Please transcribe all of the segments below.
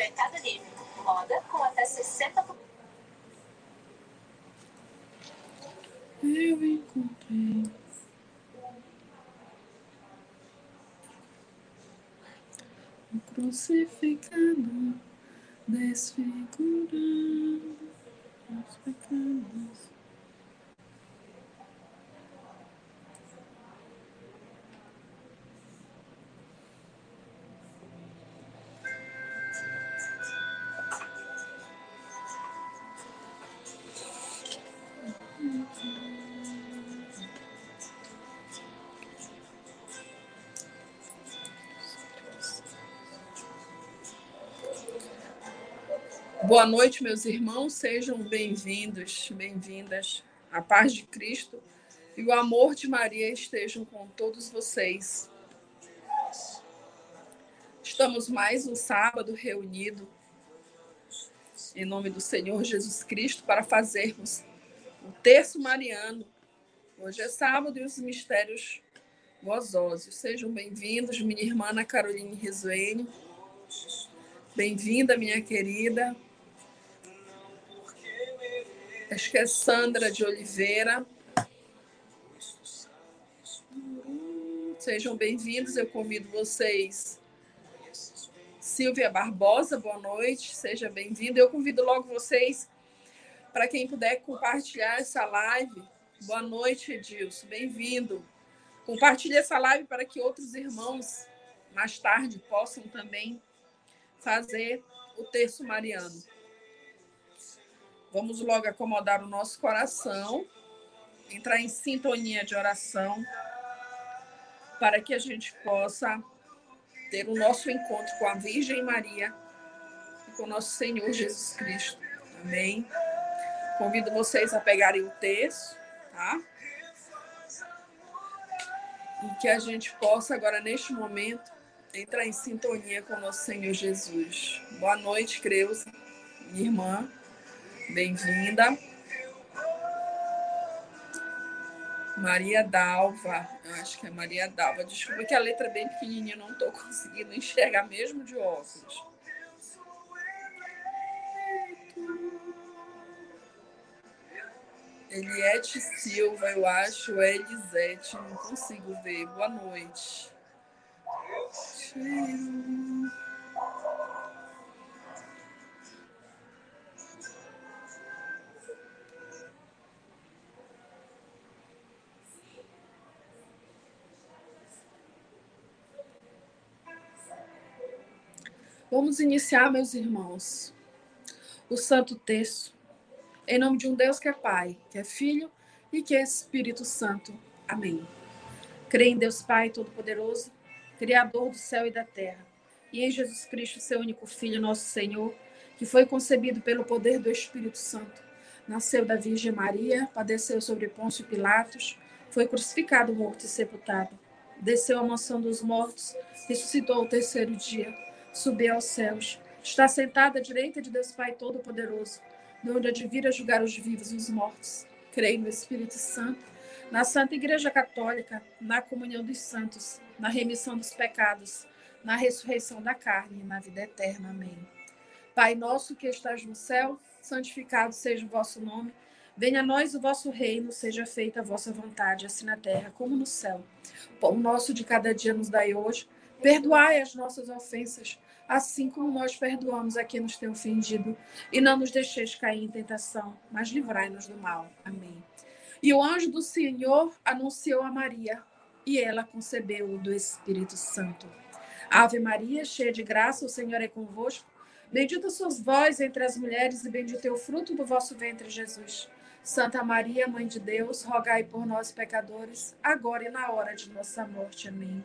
Mercado Livre. Moda com até 60%. Eu encontrei. O crucificado, desfigurando os pecados. Boa noite, meus irmãos, sejam bem-vindos, bem-vindas. A paz de Cristo e o amor de Maria estejam com todos vocês. Estamos mais um sábado reunido em nome do Senhor Jesus Cristo para fazermos o terço mariano. Hoje é sábado e os mistérios gozosos. Sejam bem-vindos, minha irmã Caroline Rizuene. Bem-vinda, minha querida. Acho que é Sandra de Oliveira. Sejam bem-vindos, eu convido vocês. Silvia Barbosa, boa noite, seja bem-vinda. Eu convido logo vocês, para quem puder compartilhar essa live. Boa noite, Edilson, bem-vindo. Compartilhe essa live para que outros irmãos, mais tarde, possam também fazer o terço mariano. Vamos logo acomodar o nosso coração, entrar em sintonia de oração, para que a gente possa ter o nosso encontro com a Virgem Maria e com o nosso Senhor Jesus Cristo. Amém. Convido vocês a pegarem o texto, tá? E que a gente possa agora, neste momento, entrar em sintonia com o nosso Senhor Jesus. Boa noite, Creuza, minha irmã. Bem-vinda. Maria Dalva, acho que é Maria Dalva. Desculpa que a letra é bem pequenininha, não estou conseguindo enxergar mesmo de óculos. Eliette Silva, eu acho, é Elisete, não consigo ver. Boa noite. Cheiro. Vamos iniciar, meus irmãos, o Santo Terço, em nome de um Deus que é Pai, que é Filho e que é Espírito Santo. Amém. Creio em Deus Pai Todo-Poderoso, Criador do céu e da terra, e em Jesus Cristo, seu único Filho, nosso Senhor, que foi concebido pelo poder do Espírito Santo, nasceu da Virgem Maria, padeceu sobre Pôncio Pilatos, foi crucificado, morto e sepultado, desceu à mansão dos mortos, ressuscitou ao terceiro dia subiu aos céus. Está sentada à direita de Deus Pai Todo-Poderoso, de onde advira julgar os vivos e os mortos. Creio no Espírito Santo, na Santa Igreja Católica, na comunhão dos santos, na remissão dos pecados, na ressurreição da carne e na vida eterna. Amém. Pai nosso que estás no céu, santificado seja o vosso nome. Venha a nós o vosso reino, seja feita a vossa vontade, assim na terra como no céu. O nosso de cada dia nos dai hoje Perdoai as nossas ofensas, assim como nós perdoamos a quem nos tem ofendido. E não nos deixeis cair em tentação, mas livrai-nos do mal. Amém. E o anjo do Senhor anunciou a Maria, e ela concebeu do Espírito Santo. Ave Maria, cheia de graça, o Senhor é convosco. Bendita sois vós entre as mulheres, e bendito é o fruto do vosso ventre, Jesus. Santa Maria, Mãe de Deus, rogai por nós, pecadores, agora e na hora de nossa morte. Amém.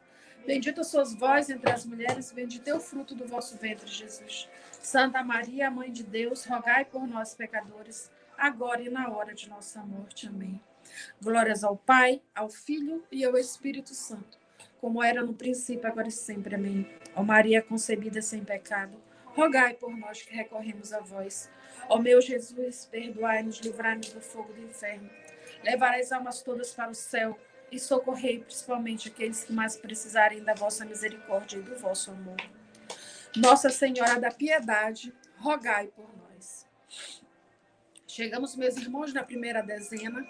Bendita sois vós entre as mulheres, bendito é o fruto do vosso ventre, Jesus. Santa Maria, Mãe de Deus, rogai por nós, pecadores, agora e na hora de nossa morte. Amém. Glórias ao Pai, ao Filho e ao Espírito Santo, como era no princípio, agora e sempre. Amém. Ó Maria concebida sem pecado, rogai por nós que recorremos a vós. Ó meu Jesus, perdoai-nos, livrai-nos do fogo do inferno. Levarai as almas todas para o céu e socorrei principalmente aqueles que mais precisarem da vossa misericórdia e do vosso amor. Nossa Senhora da Piedade, rogai por nós. Chegamos, meus irmãos, na primeira dezena.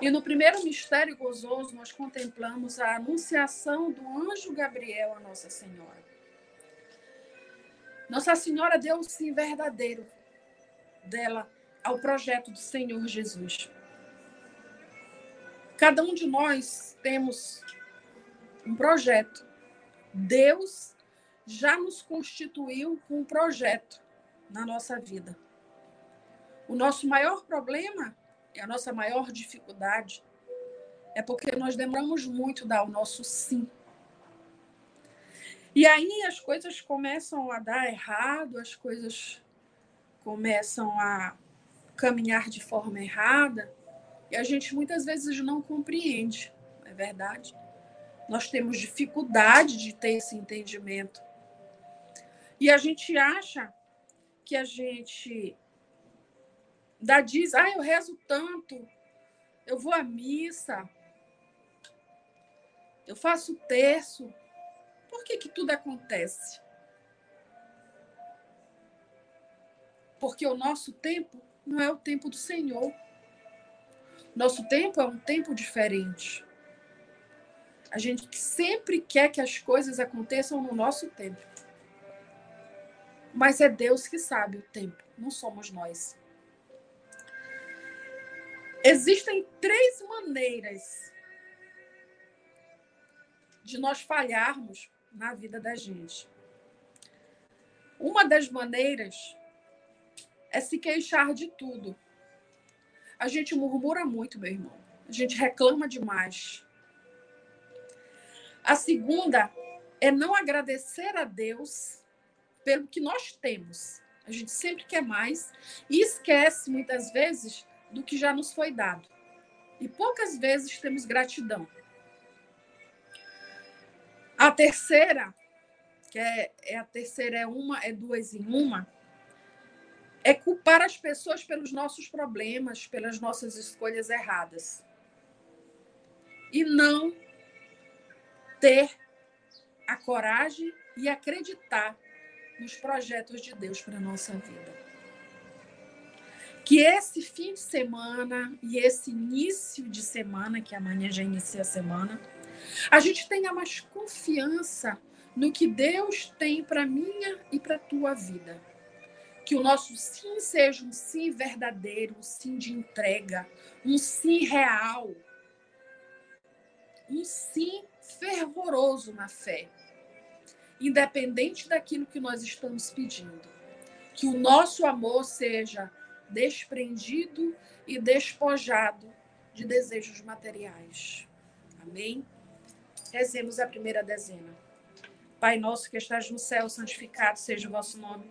E no primeiro mistério gozoso, nós contemplamos a anunciação do anjo Gabriel a Nossa Senhora. Nossa Senhora deu o sim verdadeiro dela ao projeto do Senhor Jesus. Cada um de nós temos um projeto. Deus já nos constituiu com um projeto na nossa vida. O nosso maior problema e a nossa maior dificuldade é porque nós demoramos muito dar o nosso sim. E aí as coisas começam a dar errado, as coisas começam a caminhar de forma errada, e a gente muitas vezes não compreende, não é verdade? Nós temos dificuldade de ter esse entendimento. E a gente acha que a gente dá diz, ah, eu rezo tanto, eu vou à missa, eu faço terço. Por que, que tudo acontece? Porque o nosso tempo não é o tempo do Senhor. Nosso tempo é um tempo diferente. A gente sempre quer que as coisas aconteçam no nosso tempo. Mas é Deus que sabe o tempo, não somos nós. Existem três maneiras de nós falharmos na vida da gente. Uma das maneiras é se queixar de tudo. A gente murmura muito, meu irmão. A gente reclama demais. A segunda é não agradecer a Deus pelo que nós temos. A gente sempre quer mais e esquece muitas vezes do que já nos foi dado. E poucas vezes temos gratidão. A terceira, que é, é a terceira é uma, é duas em uma, é culpar as pessoas pelos nossos problemas, pelas nossas escolhas erradas. E não ter a coragem e acreditar nos projetos de Deus para a nossa vida. Que esse fim de semana e esse início de semana, que amanhã já inicia a semana, a gente tenha mais confiança no que Deus tem para minha e para tua vida que o nosso sim seja um sim verdadeiro, um sim de entrega, um sim real, um sim fervoroso na fé, independente daquilo que nós estamos pedindo. Que o nosso amor seja desprendido e despojado de desejos materiais. Amém? Rezemos a primeira dezena. Pai nosso que estás no céu, santificado seja o vosso nome.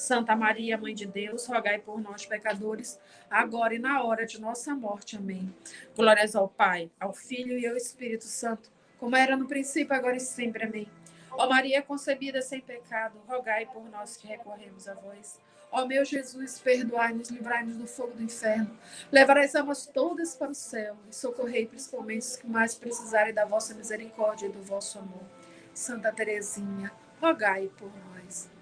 Santa Maria, Mãe de Deus, rogai por nós, pecadores, agora e na hora de nossa morte. Amém. Glórias ao Pai, ao Filho e ao Espírito Santo como era no princípio, agora e sempre. Amém. Ó Maria concebida sem pecado, rogai por nós que recorremos a vós. Ó meu Jesus, perdoai-nos, livrai-nos do fogo do inferno. Levarai as almas todas para o céu e socorrei principalmente os que mais precisarem da vossa misericórdia e do vosso amor. Santa Teresinha, rogai por nós.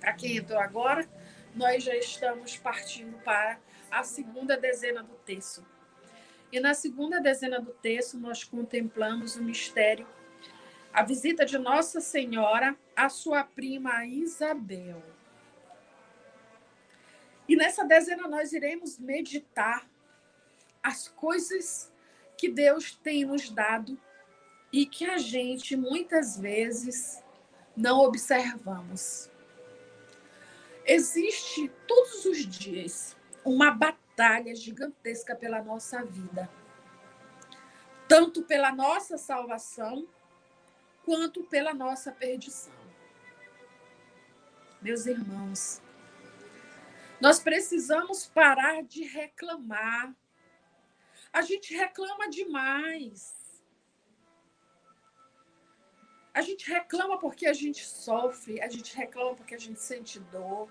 Para quem entrou agora, nós já estamos partindo para a segunda dezena do texto. E na segunda dezena do texto, nós contemplamos o mistério, a visita de Nossa Senhora à sua prima Isabel. E nessa dezena nós iremos meditar as coisas que Deus tem nos dado e que a gente muitas vezes não observamos. Existe todos os dias uma batalha gigantesca pela nossa vida, tanto pela nossa salvação, quanto pela nossa perdição. Meus irmãos, nós precisamos parar de reclamar. A gente reclama demais. A gente reclama porque a gente sofre, a gente reclama porque a gente sente dor,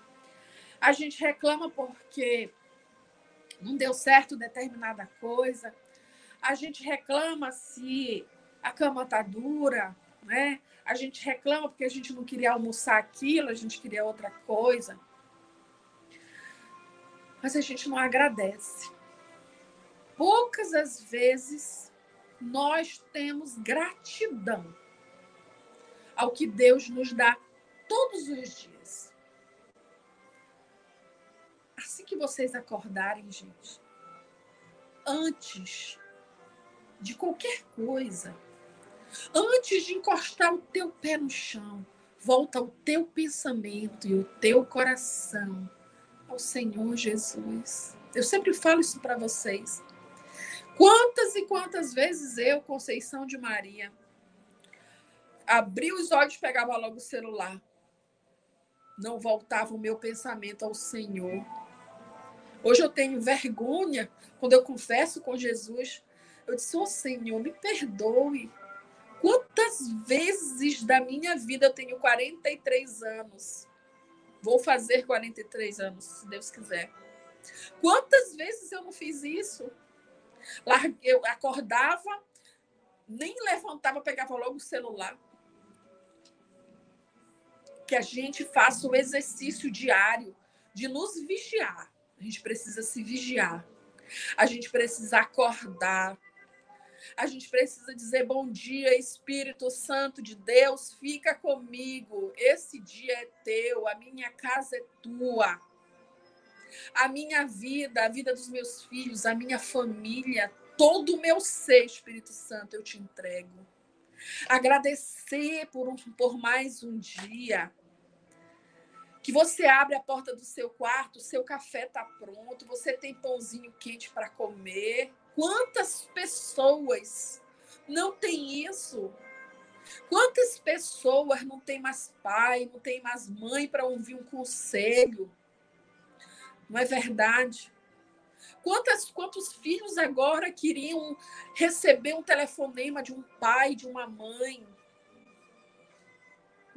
a gente reclama porque não deu certo determinada coisa. A gente reclama se a cama está dura, né? A gente reclama porque a gente não queria almoçar aquilo, a gente queria outra coisa. Mas a gente não agradece. Poucas as vezes nós temos gratidão ao que Deus nos dá todos os dias que vocês acordarem, gente, antes de qualquer coisa, antes de encostar o teu pé no chão, volta o teu pensamento e o teu coração ao Senhor Jesus. Eu sempre falo isso para vocês. Quantas e quantas vezes eu, Conceição de Maria, abri os olhos, pegava logo o celular. Não voltava o meu pensamento ao Senhor. Hoje eu tenho vergonha quando eu confesso com Jesus. Eu disse, ô oh, Senhor, me perdoe. Quantas vezes da minha vida eu tenho 43 anos? Vou fazer 43 anos, se Deus quiser. Quantas vezes eu não fiz isso? Eu acordava, nem levantava, pegava logo o celular. Que a gente faça o exercício diário de nos vigiar a gente precisa se vigiar. A gente precisa acordar. A gente precisa dizer bom dia, Espírito Santo de Deus, fica comigo. Esse dia é teu, a minha casa é tua. A minha vida, a vida dos meus filhos, a minha família, todo o meu ser, Espírito Santo, eu te entrego. Agradecer por, um, por mais um dia que você abre a porta do seu quarto, seu café está pronto, você tem pãozinho quente para comer. Quantas pessoas não têm isso? Quantas pessoas não têm mais pai, não têm mais mãe para ouvir um conselho? Não é verdade? Quantas, quantos filhos agora queriam receber um telefonema de um pai, de uma mãe?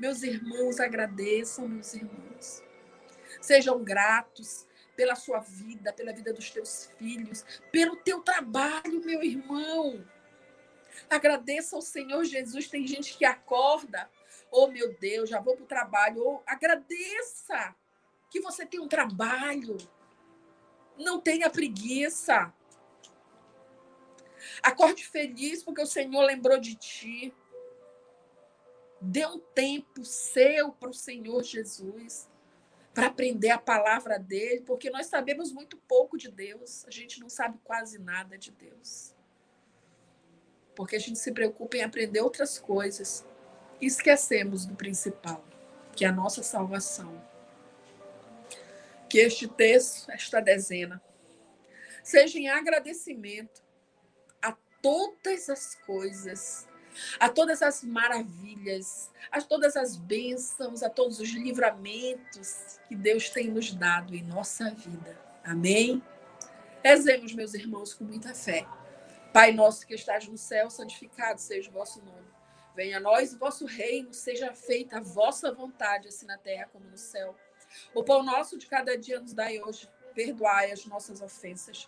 Meus irmãos, agradeçam, meus irmãos. Sejam gratos pela sua vida, pela vida dos teus filhos, pelo teu trabalho, meu irmão. Agradeça ao Senhor Jesus. Tem gente que acorda, oh meu Deus, já vou para o trabalho. Oh, agradeça que você tem um trabalho. Não tenha preguiça. Acorde feliz porque o Senhor lembrou de ti. Dê um tempo seu para o Senhor Jesus, para aprender a palavra dele, porque nós sabemos muito pouco de Deus, a gente não sabe quase nada de Deus. Porque a gente se preocupa em aprender outras coisas e esquecemos do principal, que é a nossa salvação que este texto, esta dezena, seja em agradecimento a todas as coisas, a todas as maravilhas, a todas as bênçãos, a todos os livramentos que Deus tem nos dado em nossa vida. Amém? Rezemos, meus irmãos, com muita fé. Pai nosso que estás no céu, santificado seja o vosso nome. Venha a nós o vosso reino, seja feita a vossa vontade, assim na terra como no céu. O pão nosso de cada dia nos dai hoje. Perdoai as nossas ofensas,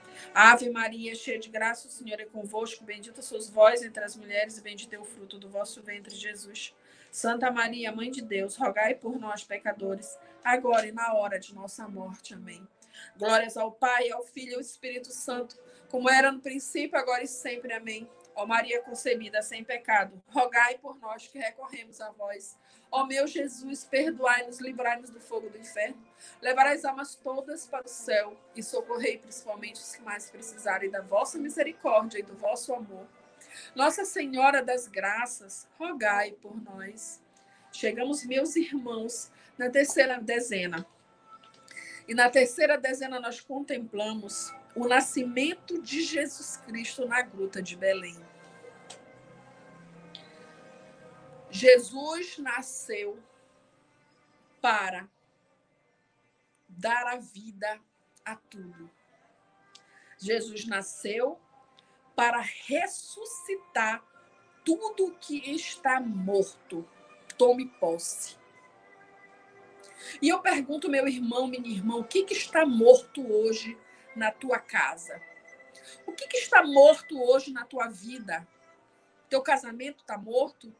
Ave Maria, cheia de graça, o Senhor é convosco. Bendita sois vós entre as mulheres, e bendito é o fruto do vosso ventre, Jesus. Santa Maria, Mãe de Deus, rogai por nós, pecadores, agora e na hora de nossa morte. Amém. Glórias ao Pai, ao Filho e ao Espírito Santo como era no princípio, agora e sempre. Amém. Ó Maria concebida sem pecado, rogai por nós que recorremos a vós. Ó meu Jesus, perdoai-nos, livrai-nos do fogo do inferno. Levarai as almas todas para o céu e socorrei principalmente os que mais precisarem da vossa misericórdia e do vosso amor. Nossa Senhora das Graças, rogai por nós. Chegamos, meus irmãos, na terceira dezena. E na terceira dezena nós contemplamos o nascimento de Jesus Cristo na gruta de Belém. Jesus nasceu para dar a vida a tudo. Jesus nasceu para ressuscitar tudo que está morto. Tome posse. E eu pergunto, meu irmão, minha irmã, o que, que está morto hoje na tua casa? O que, que está morto hoje na tua vida? Teu casamento está morto?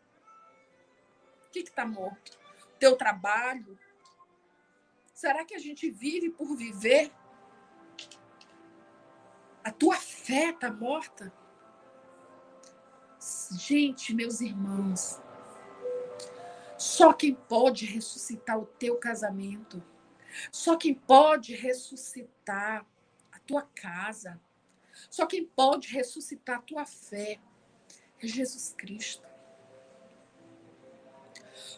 O que está morto? Teu trabalho? Será que a gente vive por viver? A tua fé está morta? Gente, meus irmãos, só quem pode ressuscitar o teu casamento, só quem pode ressuscitar a tua casa, só quem pode ressuscitar a tua fé é Jesus Cristo.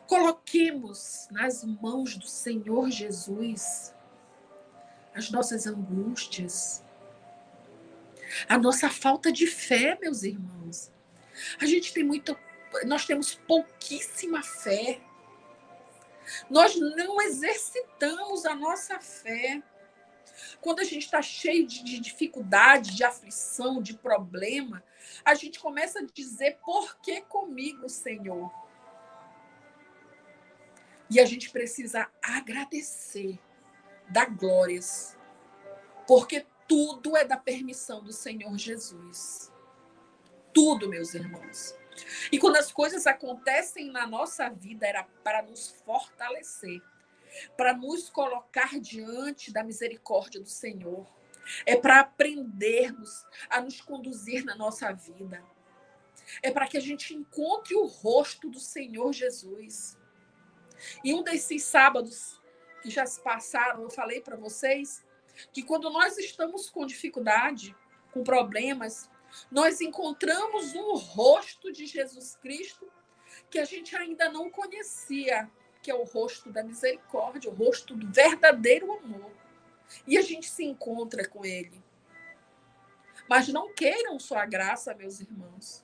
Coloquemos nas mãos do Senhor Jesus as nossas angústias, a nossa falta de fé, meus irmãos. A gente tem muito nós temos pouquíssima fé. Nós não exercitamos a nossa fé. Quando a gente está cheio de, de, dificuldade, de aflição, de problema, a gente começa a dizer: por que comigo, Senhor? E a gente precisa agradecer, dar glórias, porque tudo é da permissão do Senhor Jesus. Tudo, meus irmãos. E quando as coisas acontecem na nossa vida, era para nos fortalecer, para nos colocar diante da misericórdia do Senhor. É para aprendermos a nos conduzir na nossa vida. É para que a gente encontre o rosto do Senhor Jesus. E um desses sábados que já se passaram, eu falei para vocês que quando nós estamos com dificuldade, com problemas, nós encontramos um rosto de Jesus Cristo que a gente ainda não conhecia, que é o rosto da misericórdia, o rosto do verdadeiro amor. E a gente se encontra com ele. Mas não queiram só a graça, meus irmãos.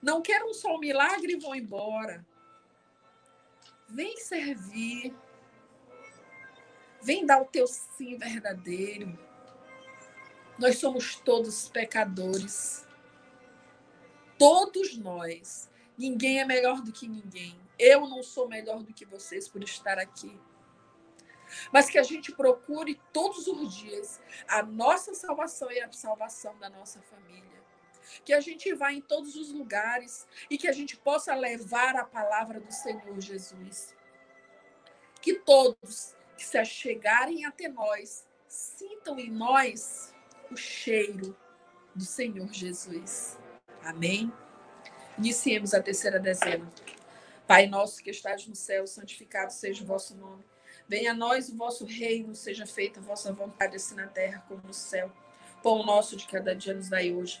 Não queiram só o milagre e vão embora. Vem servir. Vem dar o teu sim verdadeiro. Nós somos todos pecadores. Todos nós. Ninguém é melhor do que ninguém. Eu não sou melhor do que vocês por estar aqui. Mas que a gente procure todos os dias a nossa salvação e a salvação da nossa família. Que a gente vá em todos os lugares e que a gente possa levar a palavra do Senhor Jesus. Que todos que se achegarem até nós sintam em nós o cheiro do Senhor Jesus. Amém? Iniciemos a terceira dezena. Pai nosso que estás no céu, santificado seja o vosso nome. Venha a nós o vosso reino, seja feita a vossa vontade, assim na terra como no céu. Pão nosso de cada dia nos dai hoje.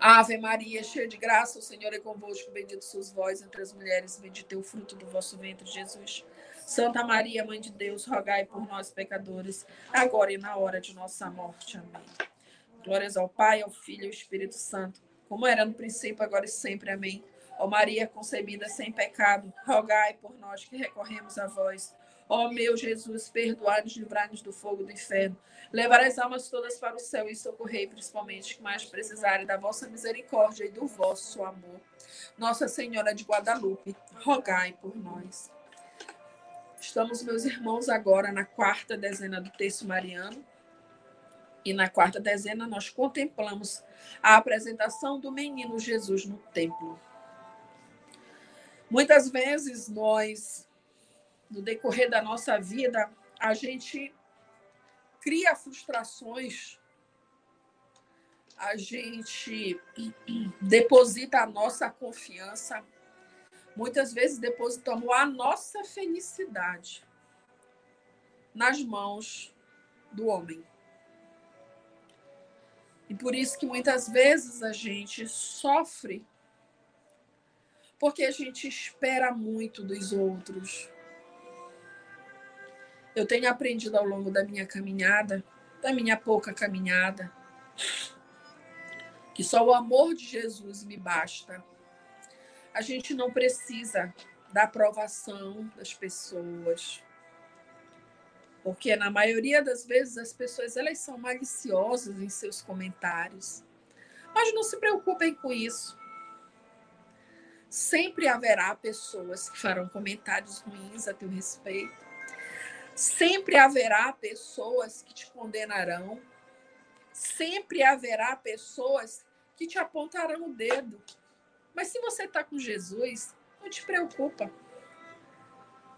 Ave Maria, cheia de graça, o Senhor é convosco. Bendito sois vós entre as mulheres, bendito é o fruto do vosso ventre, Jesus. Santa Maria, Mãe de Deus, rogai por nós, pecadores, agora e na hora de nossa morte. Amém. Glórias ao Pai, ao Filho e ao Espírito Santo como era no princípio, agora e sempre. Amém. Ó Maria concebida sem pecado, rogai por nós que recorremos a vós. Ó meu Jesus, perdoai-nos, livrai-nos do fogo do inferno. Levar as almas todas para o céu e socorrei principalmente que mais precisarem da vossa misericórdia e do vosso amor. Nossa Senhora de Guadalupe, rogai por nós. Estamos, meus irmãos, agora na quarta dezena do texto mariano. E na quarta dezena nós contemplamos a apresentação do menino Jesus no templo. Muitas vezes nós, no decorrer da nossa vida, a gente cria frustrações, a gente deposita a nossa confiança, muitas vezes depositamos a nossa felicidade nas mãos do homem. E por isso que muitas vezes a gente sofre porque a gente espera muito dos outros. Eu tenho aprendido ao longo da minha caminhada, da minha pouca caminhada, que só o amor de Jesus me basta. A gente não precisa da aprovação das pessoas. Porque na maioria das vezes as pessoas elas são maliciosas em seus comentários. Mas não se preocupem com isso. Sempre haverá pessoas que farão comentários ruins a teu respeito. Sempre haverá pessoas que te condenarão. Sempre haverá pessoas que te apontarão o dedo. Mas se você está com Jesus, não te preocupa.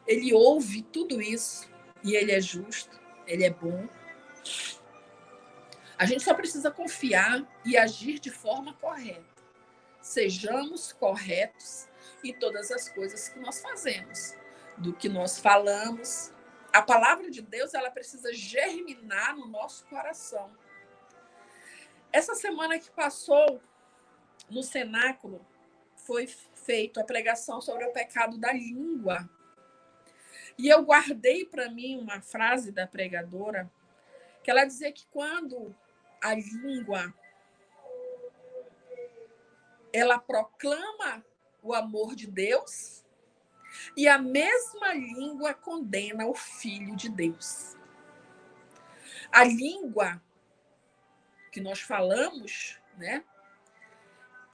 Ele ouve tudo isso e ele é justo, ele é bom. A gente só precisa confiar e agir de forma correta. Sejamos corretos em todas as coisas que nós fazemos, do que nós falamos. A palavra de Deus, ela precisa germinar no nosso coração. Essa semana que passou no cenáculo foi feita a pregação sobre o pecado da língua. E eu guardei para mim uma frase da pregadora, que ela dizia que quando a língua ela proclama o amor de Deus, e a mesma língua condena o filho de Deus. A língua que nós falamos, né?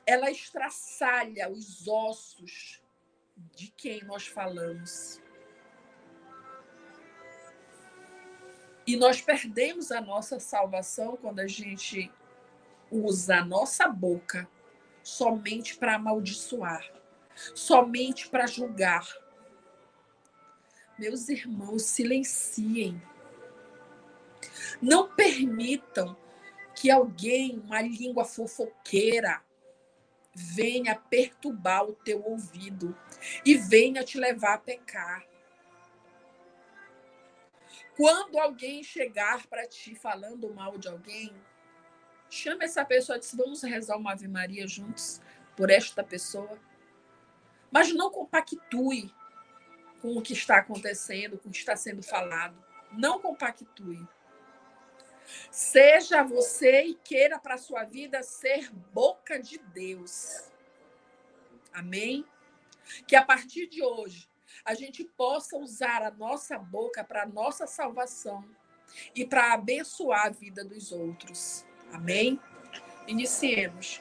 Ela estraçalha os ossos de quem nós falamos. E nós perdemos a nossa salvação quando a gente usa a nossa boca somente para amaldiçoar, somente para julgar. Meus irmãos, silenciem. Não permitam que alguém, uma língua fofoqueira, venha perturbar o teu ouvido e venha te levar a pecar. Quando alguém chegar para ti falando mal de alguém, chame essa pessoa e diz: Vamos rezar uma Ave Maria juntos por esta pessoa. Mas não compactue com o que está acontecendo, com o que está sendo falado. Não compactue. Seja você e queira para a sua vida ser boca de Deus. Amém? Que a partir de hoje a gente possa usar a nossa boca para a nossa salvação e para abençoar a vida dos outros. Amém? Iniciemos.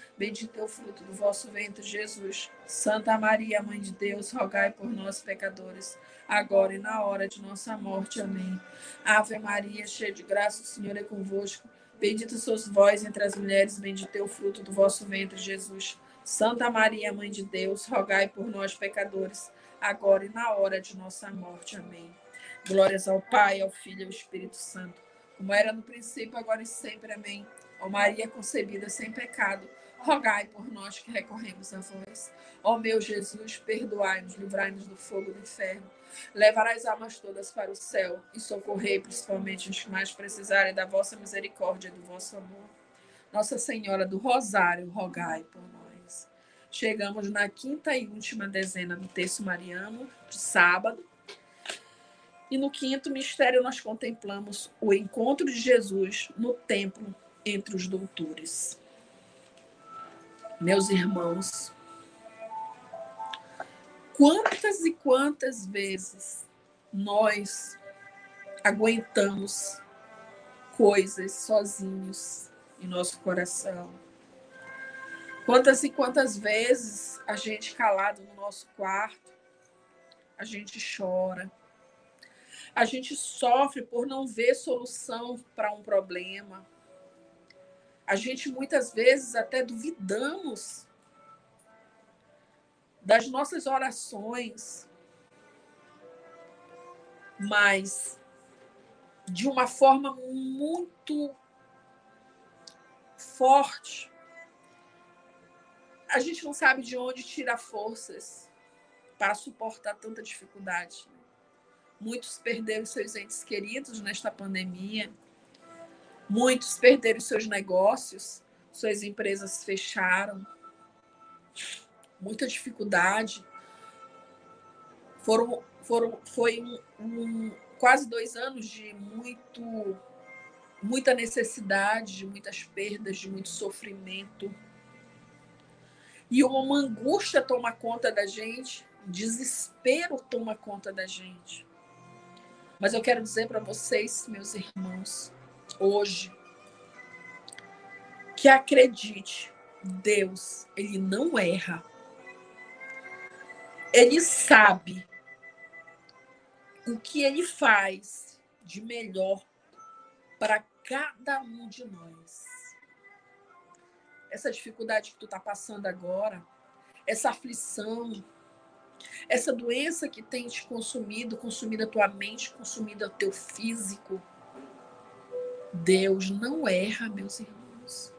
Bendito é o fruto do vosso ventre, Jesus. Santa Maria, Mãe de Deus, rogai por nós, pecadores, agora e na hora de nossa morte. Amém. Ave Maria, cheia de graça, o Senhor é convosco. Bendita sois vós entre as mulheres, bendito é o fruto do vosso ventre, Jesus. Santa Maria, Mãe de Deus, rogai por nós, pecadores, agora e na hora de nossa morte. Amém. Glórias ao Pai, ao Filho e ao Espírito Santo, como era no princípio, agora e sempre. Amém. Ó Maria concebida sem pecado, rogai por nós que recorremos a vós. Ó meu Jesus, perdoai-nos, livrai-nos do fogo do inferno. Levarai as almas todas para o céu e socorrei principalmente os que mais precisarem da vossa misericórdia e do vosso amor. Nossa Senhora do Rosário, rogai por nós. Chegamos na quinta e última dezena do texto mariano, de sábado. E no quinto mistério nós contemplamos o encontro de Jesus no templo entre os doutores meus irmãos, quantas e quantas vezes nós aguentamos coisas sozinhos em nosso coração? Quantas e quantas vezes a gente calado no nosso quarto, a gente chora, a gente sofre por não ver solução para um problema, a gente muitas vezes até duvidamos das nossas orações, mas de uma forma muito forte. A gente não sabe de onde tirar forças para suportar tanta dificuldade. Muitos perderam seus entes queridos nesta pandemia Muitos perderam seus negócios, suas empresas fecharam, muita dificuldade. Foram, foram, foi um, um, quase dois anos de muito, muita necessidade, de muitas perdas, de muito sofrimento. E uma angústia toma conta da gente, desespero toma conta da gente. Mas eu quero dizer para vocês, meus irmãos, hoje que acredite, Deus, ele não erra. Ele sabe o que ele faz de melhor para cada um de nós. essa dificuldade que tu está passando agora, essa aflição, essa doença que tem te consumido, consumido a tua mente, consumido o teu físico. Deus não erra, meus irmãos.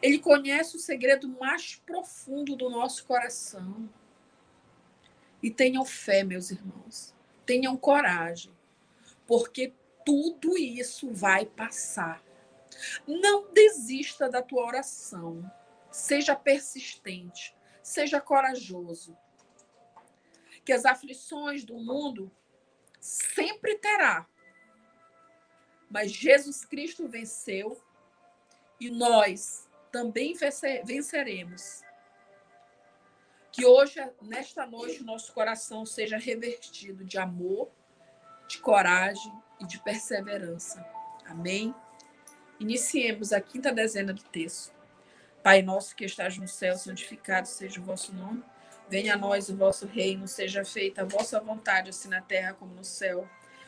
Ele conhece o segredo mais profundo do nosso coração. E tenham fé, meus irmãos. Tenham coragem, porque tudo isso vai passar. Não desista da tua oração. Seja persistente, seja corajoso. Que as aflições do mundo sempre terá. Mas Jesus Cristo venceu e nós também venceremos. Que hoje, nesta noite, nosso coração seja revertido de amor, de coragem e de perseverança. Amém? Iniciemos a quinta dezena do texto. Pai nosso que estás no céu, santificado seja o vosso nome. Venha a nós o vosso reino, seja feita a vossa vontade, assim na terra como no céu.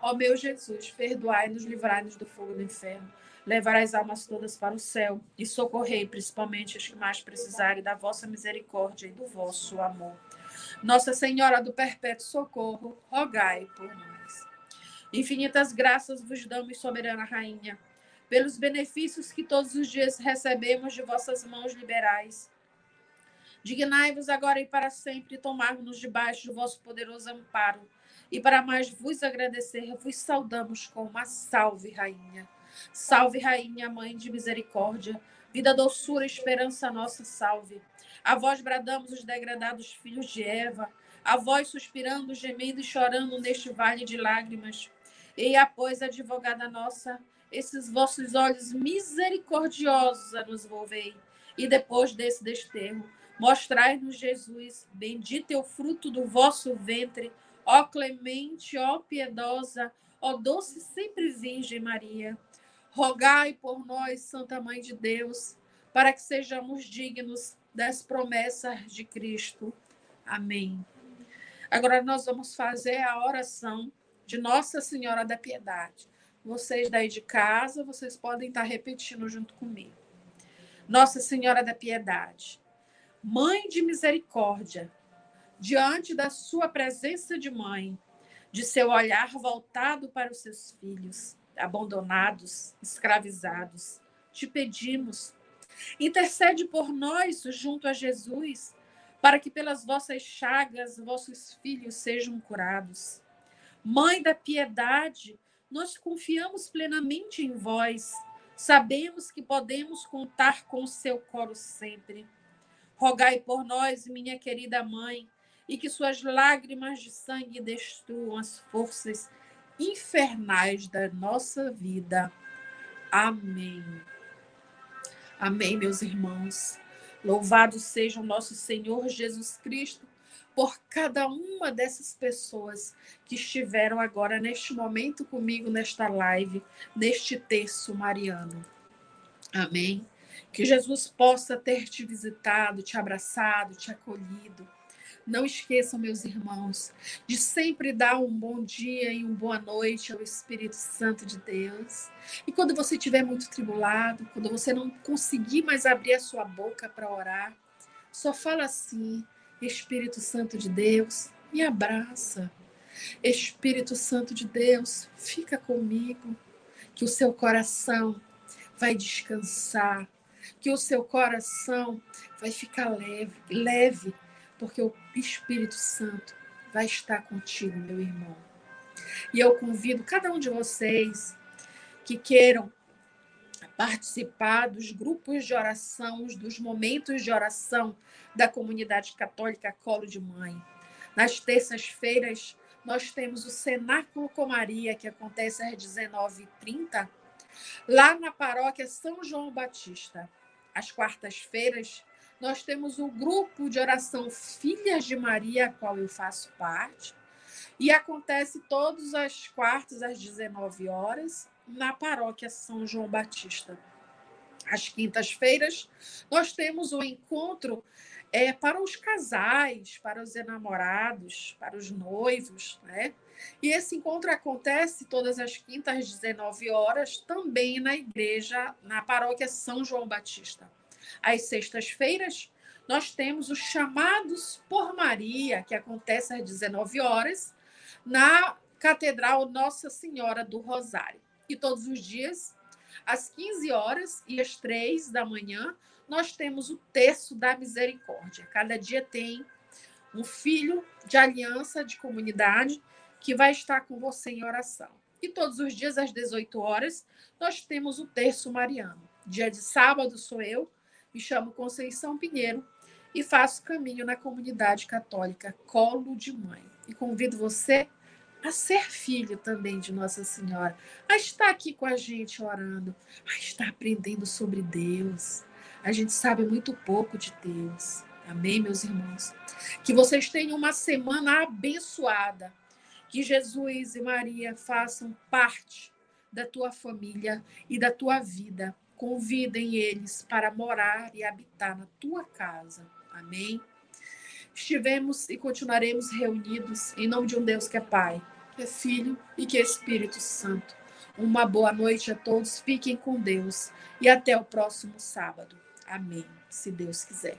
Ó meu Jesus, perdoai-nos, livrai-nos do fogo do inferno. Levar as almas todas para o céu e socorrei principalmente as que mais precisarem da vossa misericórdia e do vosso amor. Nossa Senhora do Perpétuo Socorro, rogai por nós. Infinitas graças vos damos, soberana Rainha, pelos benefícios que todos os dias recebemos de vossas mãos liberais Dignai-vos agora e para sempre tomar-nos debaixo do vosso poderoso amparo. E para mais vos agradecer, vos saudamos com uma salve, Rainha. Salve, Rainha, Mãe de Misericórdia, vida, doçura, esperança nossa, salve. A vós bradamos os degradados filhos de Eva, a vós suspirando, gemendo e chorando neste vale de lágrimas. E após, advogada nossa, esses vossos olhos misericordiosos a nos volvei. E depois desse desterro, Mostrai-nos, Jesus, bendito é o fruto do vosso ventre, ó clemente, ó piedosa, ó doce sempre Virgem Maria. Rogai por nós, Santa Mãe de Deus, para que sejamos dignos das promessas de Cristo. Amém. Agora nós vamos fazer a oração de Nossa Senhora da Piedade. Vocês daí de casa, vocês podem estar repetindo junto comigo. Nossa Senhora da Piedade, Mãe de misericórdia, diante da sua presença de mãe, de seu olhar voltado para os seus filhos, abandonados, escravizados, te pedimos, intercede por nós junto a Jesus, para que pelas vossas chagas vossos filhos sejam curados. Mãe da piedade, nós confiamos plenamente em vós, sabemos que podemos contar com o seu colo sempre. Rogai por nós, minha querida mãe, e que suas lágrimas de sangue destruam as forças infernais da nossa vida. Amém. Amém, meus irmãos. Louvado seja o nosso Senhor Jesus Cristo por cada uma dessas pessoas que estiveram agora neste momento comigo nesta live, neste terço mariano. Amém. Que Jesus possa ter te visitado, te abraçado, te acolhido não esqueçam, meus irmãos, de sempre dar um bom dia e uma boa noite ao Espírito Santo de Deus. E quando você estiver muito tribulado, quando você não conseguir mais abrir a sua boca para orar, só fala assim: Espírito Santo de Deus, me abraça. Espírito Santo de Deus, fica comigo, que o seu coração vai descansar, que o seu coração vai ficar leve, leve porque o Espírito Santo vai estar contigo, meu irmão. E eu convido cada um de vocês que queiram participar dos grupos de oração, dos momentos de oração da comunidade católica Colo de Mãe. Nas terças-feiras, nós temos o Cenáculo com Maria, que acontece às 19h30, lá na paróquia São João Batista. Às quartas-feiras, nós temos o grupo de oração Filhas de Maria, a qual eu faço parte, e acontece todas as quartas às 19 horas na paróquia São João Batista. Às quintas-feiras, nós temos o um encontro é, para os casais, para os enamorados, para os noivos, né? E esse encontro acontece todas as quintas às 19 horas, também na igreja, na paróquia São João Batista. Às sextas-feiras, nós temos os chamados por Maria, que acontece às 19 horas, na Catedral Nossa Senhora do Rosário. E todos os dias, às 15 horas e às 3 da manhã, nós temos o terço da misericórdia. Cada dia tem um filho de aliança de comunidade que vai estar com você em oração. E todos os dias, às 18 horas, nós temos o terço mariano. Dia de sábado sou eu, me chamo Conceição Pinheiro e faço caminho na comunidade católica Colo de Mãe. E convido você a ser filho também de Nossa Senhora, a estar aqui com a gente orando, a estar aprendendo sobre Deus. A gente sabe muito pouco de Deus. Amém, meus irmãos? Que vocês tenham uma semana abençoada. Que Jesus e Maria façam parte da tua família e da tua vida convidem eles para morar e habitar na tua casa. Amém? Estivemos e continuaremos reunidos em nome de um Deus que é Pai, que é Filho e que é Espírito Santo. Uma boa noite a todos, fiquem com Deus e até o próximo sábado. Amém, se Deus quiser.